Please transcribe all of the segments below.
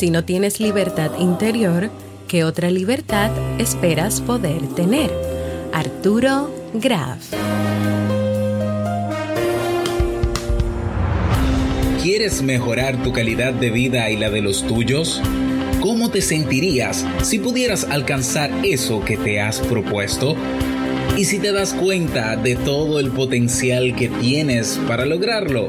Si no tienes libertad interior, ¿qué otra libertad esperas poder tener? Arturo Graf. ¿Quieres mejorar tu calidad de vida y la de los tuyos? ¿Cómo te sentirías si pudieras alcanzar eso que te has propuesto? ¿Y si te das cuenta de todo el potencial que tienes para lograrlo?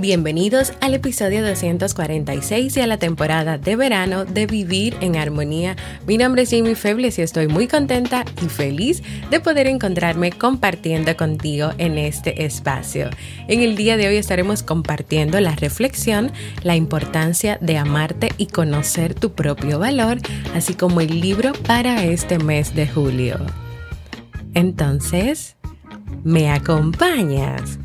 Bienvenidos al episodio 246 y a la temporada de verano de Vivir en Armonía. Mi nombre es Jamie Febles y estoy muy contenta y feliz de poder encontrarme compartiendo contigo en este espacio. En el día de hoy estaremos compartiendo la reflexión, la importancia de amarte y conocer tu propio valor, así como el libro para este mes de julio. Entonces, ¿me acompañas?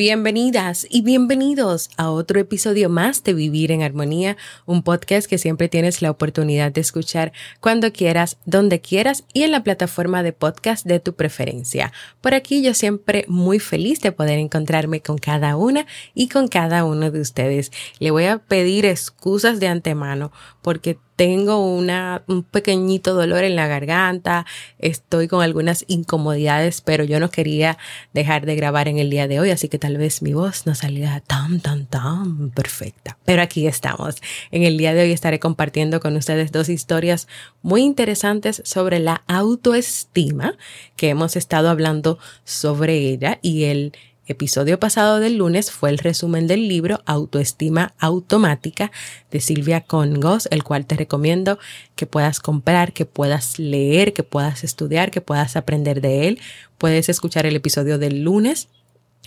Bienvenidas y bienvenidos a otro episodio más de Vivir en Armonía, un podcast que siempre tienes la oportunidad de escuchar cuando quieras, donde quieras y en la plataforma de podcast de tu preferencia. Por aquí yo siempre muy feliz de poder encontrarme con cada una y con cada uno de ustedes. Le voy a pedir excusas de antemano porque tengo una, un pequeñito dolor en la garganta, estoy con algunas incomodidades, pero yo no quería dejar de grabar en el día de hoy, así que tal vez mi voz no salía tan, tan, tan perfecta. Pero aquí estamos. En el día de hoy estaré compartiendo con ustedes dos historias muy interesantes sobre la autoestima, que hemos estado hablando sobre ella y el episodio pasado del lunes fue el resumen del libro Autoestima Automática de Silvia Congos, el cual te recomiendo que puedas comprar, que puedas leer, que puedas estudiar, que puedas aprender de él. Puedes escuchar el episodio del lunes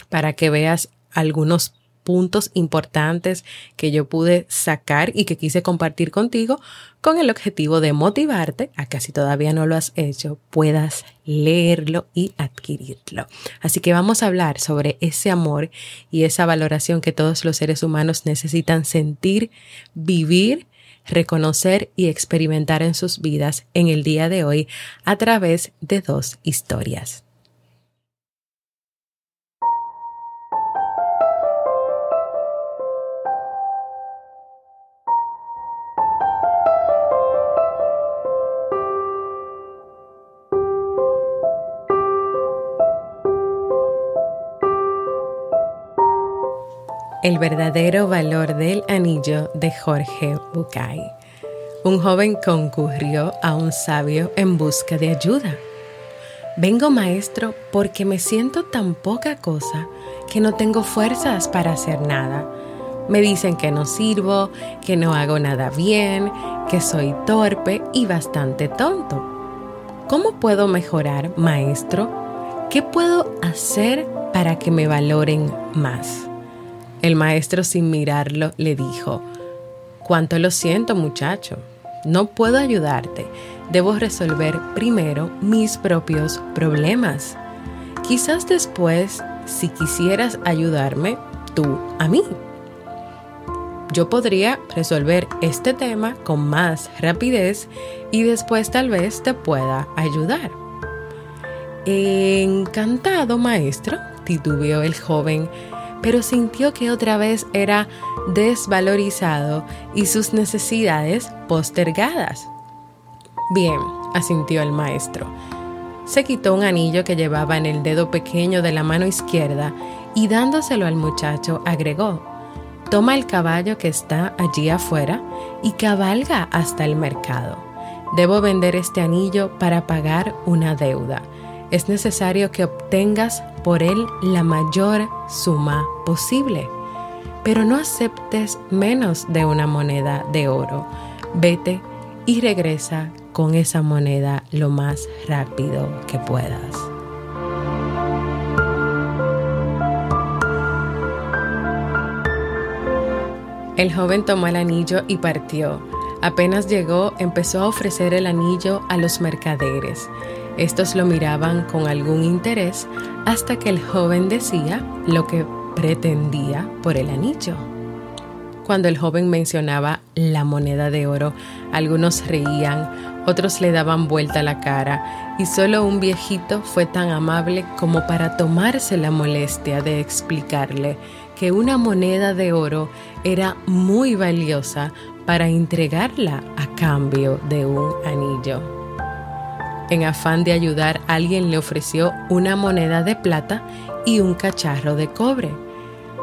para que veas algunos puntos importantes que yo pude sacar y que quise compartir contigo con el objetivo de motivarte a que si todavía no lo has hecho puedas leerlo y adquirirlo. Así que vamos a hablar sobre ese amor y esa valoración que todos los seres humanos necesitan sentir, vivir, reconocer y experimentar en sus vidas en el día de hoy a través de dos historias. El verdadero valor del anillo de Jorge Bucay. Un joven concurrió a un sabio en busca de ayuda. Vengo maestro porque me siento tan poca cosa que no tengo fuerzas para hacer nada. Me dicen que no sirvo, que no hago nada bien, que soy torpe y bastante tonto. ¿Cómo puedo mejorar, maestro? ¿Qué puedo hacer para que me valoren más? El maestro sin mirarlo le dijo, Cuánto lo siento muchacho, no puedo ayudarte, debo resolver primero mis propios problemas. Quizás después, si quisieras ayudarme, tú a mí. Yo podría resolver este tema con más rapidez y después tal vez te pueda ayudar. Encantado, maestro, titubeó el joven pero sintió que otra vez era desvalorizado y sus necesidades postergadas. Bien, asintió el maestro. Se quitó un anillo que llevaba en el dedo pequeño de la mano izquierda y dándoselo al muchacho agregó, Toma el caballo que está allí afuera y cabalga hasta el mercado. Debo vender este anillo para pagar una deuda. Es necesario que obtengas por él la mayor suma posible. Pero no aceptes menos de una moneda de oro. Vete y regresa con esa moneda lo más rápido que puedas. El joven tomó el anillo y partió. Apenas llegó, empezó a ofrecer el anillo a los mercaderes. Estos lo miraban con algún interés hasta que el joven decía lo que pretendía por el anillo. Cuando el joven mencionaba la moneda de oro, algunos reían, otros le daban vuelta la cara, y solo un viejito fue tan amable como para tomarse la molestia de explicarle que una moneda de oro era muy valiosa para entregarla a cambio de un anillo. En afán de ayudar, alguien le ofreció una moneda de plata y un cacharro de cobre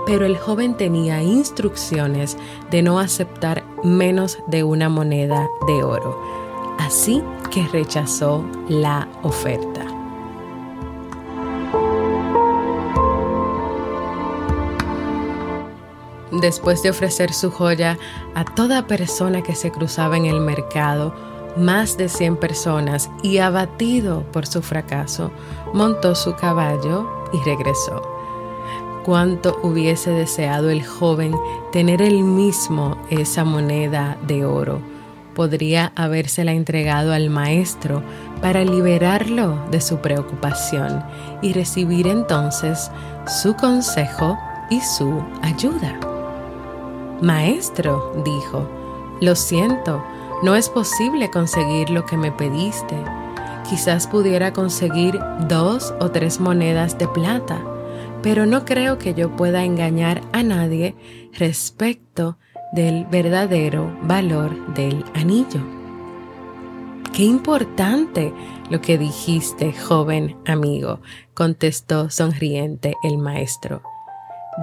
pero el joven tenía instrucciones de no aceptar menos de una moneda de oro, así que rechazó la oferta. Después de ofrecer su joya a toda persona que se cruzaba en el mercado, más de 100 personas, y abatido por su fracaso, montó su caballo y regresó. Cuánto hubiese deseado el joven tener él mismo esa moneda de oro. Podría habérsela entregado al maestro para liberarlo de su preocupación y recibir entonces su consejo y su ayuda. Maestro, dijo, lo siento, no es posible conseguir lo que me pediste. Quizás pudiera conseguir dos o tres monedas de plata pero no creo que yo pueda engañar a nadie respecto del verdadero valor del anillo. Qué importante lo que dijiste, joven amigo, contestó sonriente el maestro.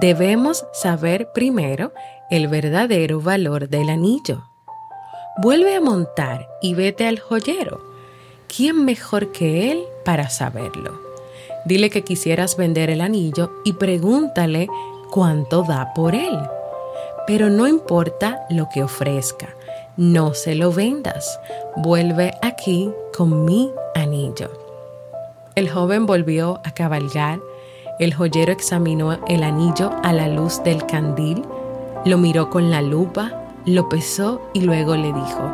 Debemos saber primero el verdadero valor del anillo. Vuelve a montar y vete al joyero. ¿Quién mejor que él para saberlo? Dile que quisieras vender el anillo y pregúntale cuánto da por él. Pero no importa lo que ofrezca, no se lo vendas. Vuelve aquí con mi anillo. El joven volvió a cabalgar. El joyero examinó el anillo a la luz del candil, lo miró con la lupa, lo pesó y luego le dijo,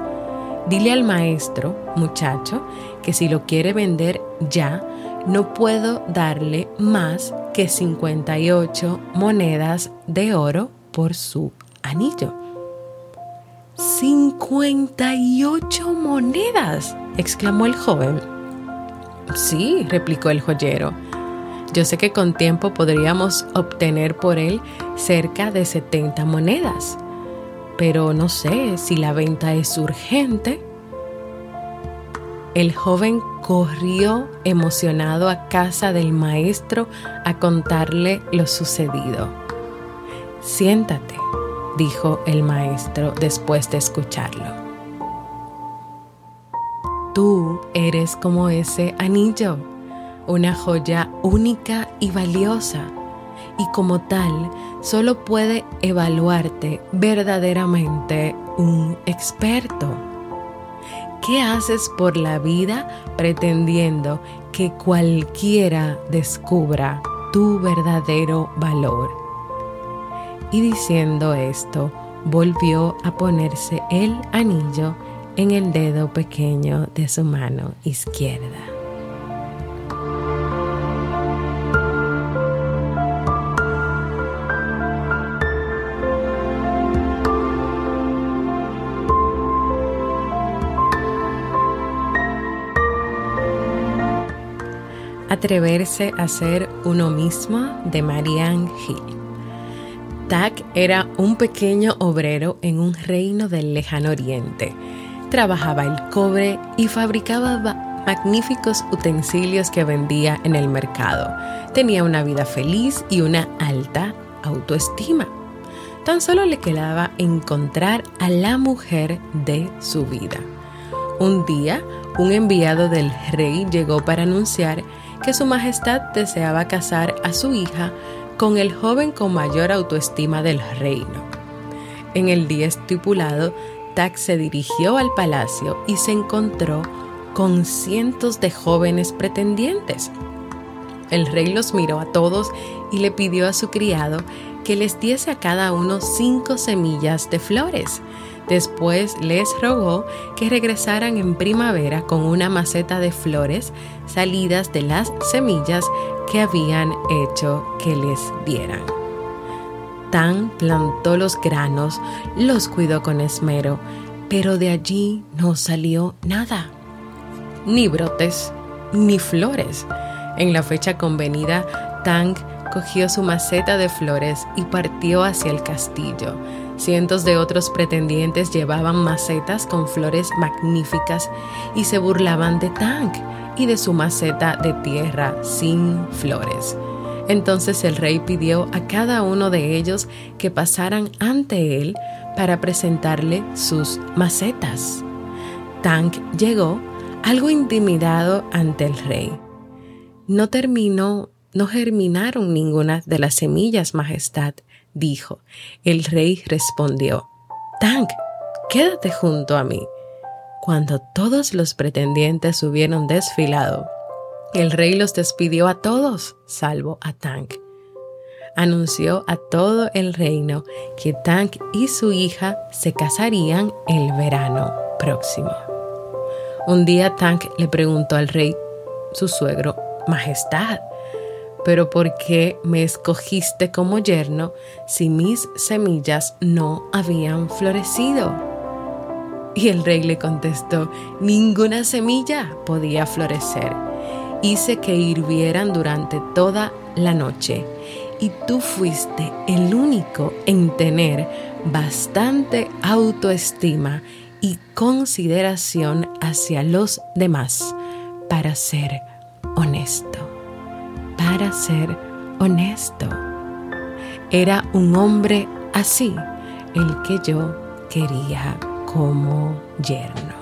dile al maestro, muchacho, que si lo quiere vender ya, no puedo darle más que 58 monedas de oro por su anillo. 58 monedas, exclamó el joven. Sí, replicó el joyero. Yo sé que con tiempo podríamos obtener por él cerca de 70 monedas, pero no sé si la venta es urgente el joven corrió emocionado a casa del maestro a contarle lo sucedido. Siéntate, dijo el maestro después de escucharlo. Tú eres como ese anillo, una joya única y valiosa, y como tal solo puede evaluarte verdaderamente un experto. ¿Qué haces por la vida pretendiendo que cualquiera descubra tu verdadero valor? Y diciendo esto, volvió a ponerse el anillo en el dedo pequeño de su mano izquierda. Atreverse a ser uno mismo de Marianne Hill. Tak era un pequeño obrero en un reino del lejano oriente. trabajaba el cobre y fabricaba magníficos utensilios que vendía en el mercado. Tenía una vida feliz y una alta autoestima. Tan solo le quedaba encontrar a la mujer de su vida. Un día, un enviado del rey llegó para anunciar que su majestad deseaba casar a su hija con el joven con mayor autoestima del reino. En el día estipulado, Tak se dirigió al palacio y se encontró con cientos de jóvenes pretendientes. El rey los miró a todos y le pidió a su criado que les diese a cada uno cinco semillas de flores. Después les rogó que regresaran en primavera con una maceta de flores salidas de las semillas que habían hecho que les dieran. Tan plantó los granos, los cuidó con esmero, pero de allí no salió nada ni brotes, ni flores. En la fecha convenida, Tang cogió su maceta de flores y partió hacia el castillo. Cientos de otros pretendientes llevaban macetas con flores magníficas y se burlaban de Tang y de su maceta de tierra sin flores. Entonces el rey pidió a cada uno de ellos que pasaran ante él para presentarle sus macetas. Tang llegó algo intimidado ante el rey. No terminó, no germinaron ninguna de las semillas, Majestad, dijo. El rey respondió, Tank, quédate junto a mí. Cuando todos los pretendientes hubieron desfilado, el rey los despidió a todos, salvo a Tank. Anunció a todo el reino que Tank y su hija se casarían el verano próximo. Un día Tank le preguntó al rey, su suegro, Majestad, pero ¿por qué me escogiste como yerno si mis semillas no habían florecido? Y el rey le contestó, ninguna semilla podía florecer. Hice que hirvieran durante toda la noche y tú fuiste el único en tener bastante autoestima y consideración hacia los demás para ser honesto, para ser honesto. Era un hombre así el que yo quería como yerno.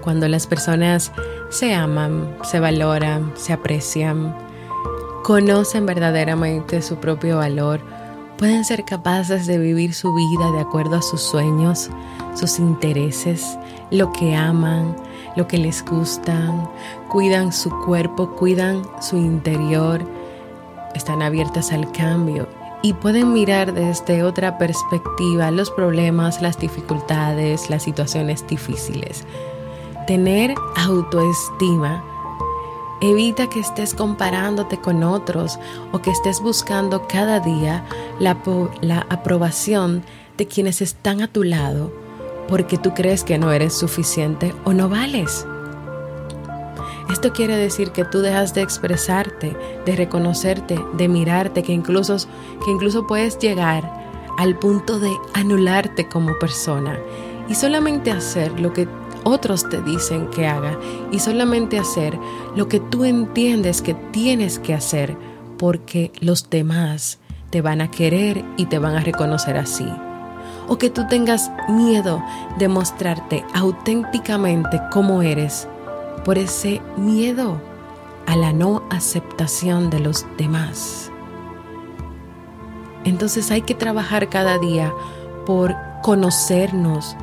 Cuando las personas se aman, se valoran, se aprecian, conocen verdaderamente su propio valor, pueden ser capaces de vivir su vida de acuerdo a sus sueños, sus intereses, lo que aman, lo que les gustan, cuidan su cuerpo, cuidan su interior, están abiertas al cambio y pueden mirar desde otra perspectiva los problemas, las dificultades, las situaciones difíciles. Tener autoestima evita que estés comparándote con otros o que estés buscando cada día la, la, aprobación de quienes están a tu lado porque tú crees que no eres suficiente o no vales. Esto quiere decir que tú dejas de expresarte, de reconocerte, de mirarte, que incluso, que incluso puedes llegar al punto de anularte como persona y solamente hacer lo que otros te dicen que haga y solamente hacer lo que tú entiendes que tienes que hacer porque los demás te van a querer y te van a reconocer así. O que tú tengas miedo de mostrarte auténticamente como eres por ese miedo a la no aceptación de los demás. Entonces hay que trabajar cada día por conocernos,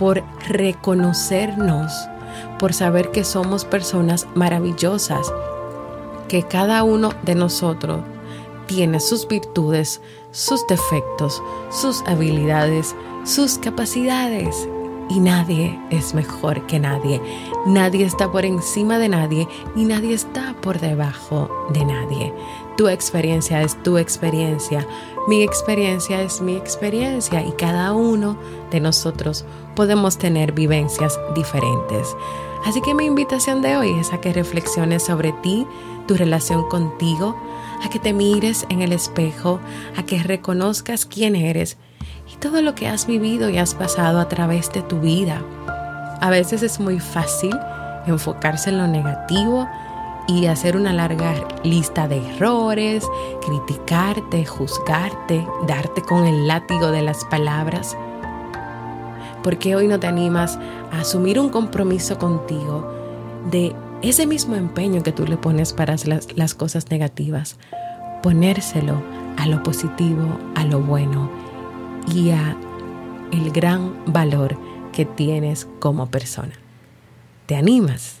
por reconocernos, por saber que somos personas maravillosas, que cada uno de nosotros tiene sus virtudes, sus defectos, sus habilidades, sus capacidades y nadie es mejor que nadie. Nadie está por encima de nadie y nadie está por debajo de nadie. Tu experiencia es tu experiencia, mi experiencia es mi experiencia y cada uno de nosotros podemos tener vivencias diferentes. Así que mi invitación de hoy es a que reflexiones sobre ti, tu relación contigo, a que te mires en el espejo, a que reconozcas quién eres y todo lo que has vivido y has pasado a través de tu vida. A veces es muy fácil enfocarse en lo negativo y hacer una larga lista de errores, criticarte, juzgarte, darte con el látigo de las palabras. ¿Por qué hoy no te animas a asumir un compromiso contigo de ese mismo empeño que tú le pones para las, las cosas negativas? Ponérselo a lo positivo, a lo bueno y a el gran valor que tienes como persona. ¿Te animas?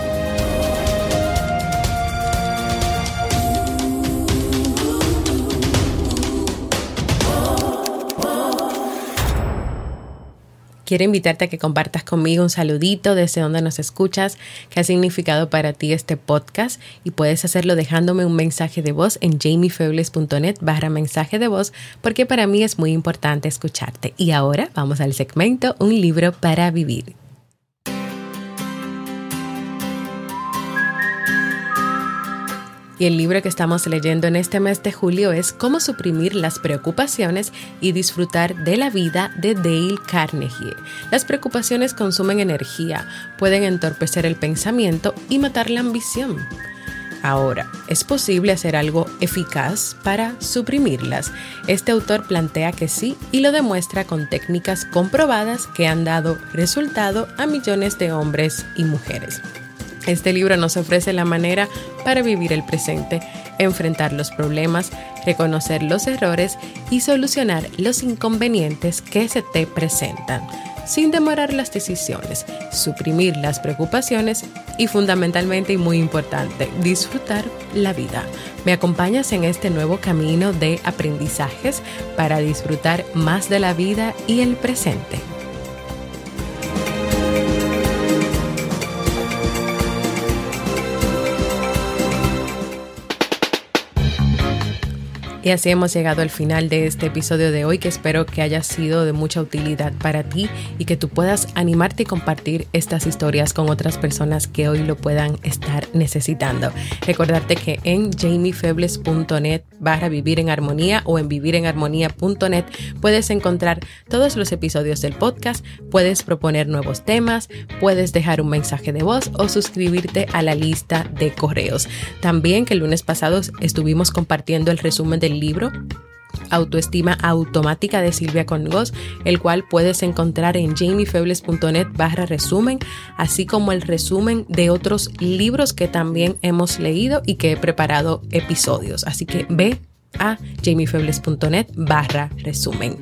Quiero invitarte a que compartas conmigo un saludito desde donde nos escuchas, qué ha significado para ti este podcast y puedes hacerlo dejándome un mensaje de voz en jamiefebles.net barra mensaje de voz porque para mí es muy importante escucharte. Y ahora vamos al segmento Un libro para vivir. Y el libro que estamos leyendo en este mes de julio es Cómo suprimir las preocupaciones y disfrutar de la vida de Dale Carnegie. Las preocupaciones consumen energía, pueden entorpecer el pensamiento y matar la ambición. Ahora, ¿es posible hacer algo eficaz para suprimirlas? Este autor plantea que sí y lo demuestra con técnicas comprobadas que han dado resultado a millones de hombres y mujeres. Este libro nos ofrece la manera para vivir el presente, enfrentar los problemas, reconocer los errores y solucionar los inconvenientes que se te presentan, sin demorar las decisiones, suprimir las preocupaciones y fundamentalmente y muy importante, disfrutar la vida. ¿Me acompañas en este nuevo camino de aprendizajes para disfrutar más de la vida y el presente? Y así hemos llegado al final de este episodio de hoy que espero que haya sido de mucha utilidad para ti y que tú puedas animarte y compartir estas historias con otras personas que hoy lo puedan estar necesitando. Recordarte que en jamiefebles.net barra vivir en armonía o en vivirenarmonía.net puedes encontrar todos los episodios del podcast, puedes proponer nuevos temas, puedes dejar un mensaje de voz o suscribirte a la lista de correos. También que el lunes pasado estuvimos compartiendo el resumen libro Autoestima Automática de Silvia Congos, el cual puedes encontrar en jamiefebles.net barra resumen, así como el resumen de otros libros que también hemos leído y que he preparado episodios. Así que ve a jamiefebles.net barra resumen.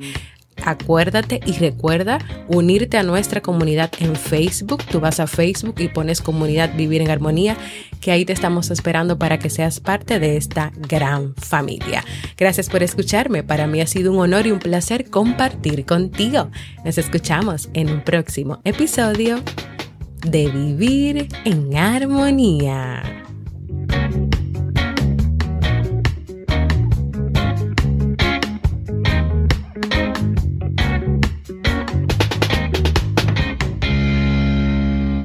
Acuérdate y recuerda unirte a nuestra comunidad en Facebook. Tú vas a Facebook y pones comunidad Vivir en Armonía, que ahí te estamos esperando para que seas parte de esta gran familia. Gracias por escucharme. Para mí ha sido un honor y un placer compartir contigo. Nos escuchamos en un próximo episodio de Vivir en Armonía.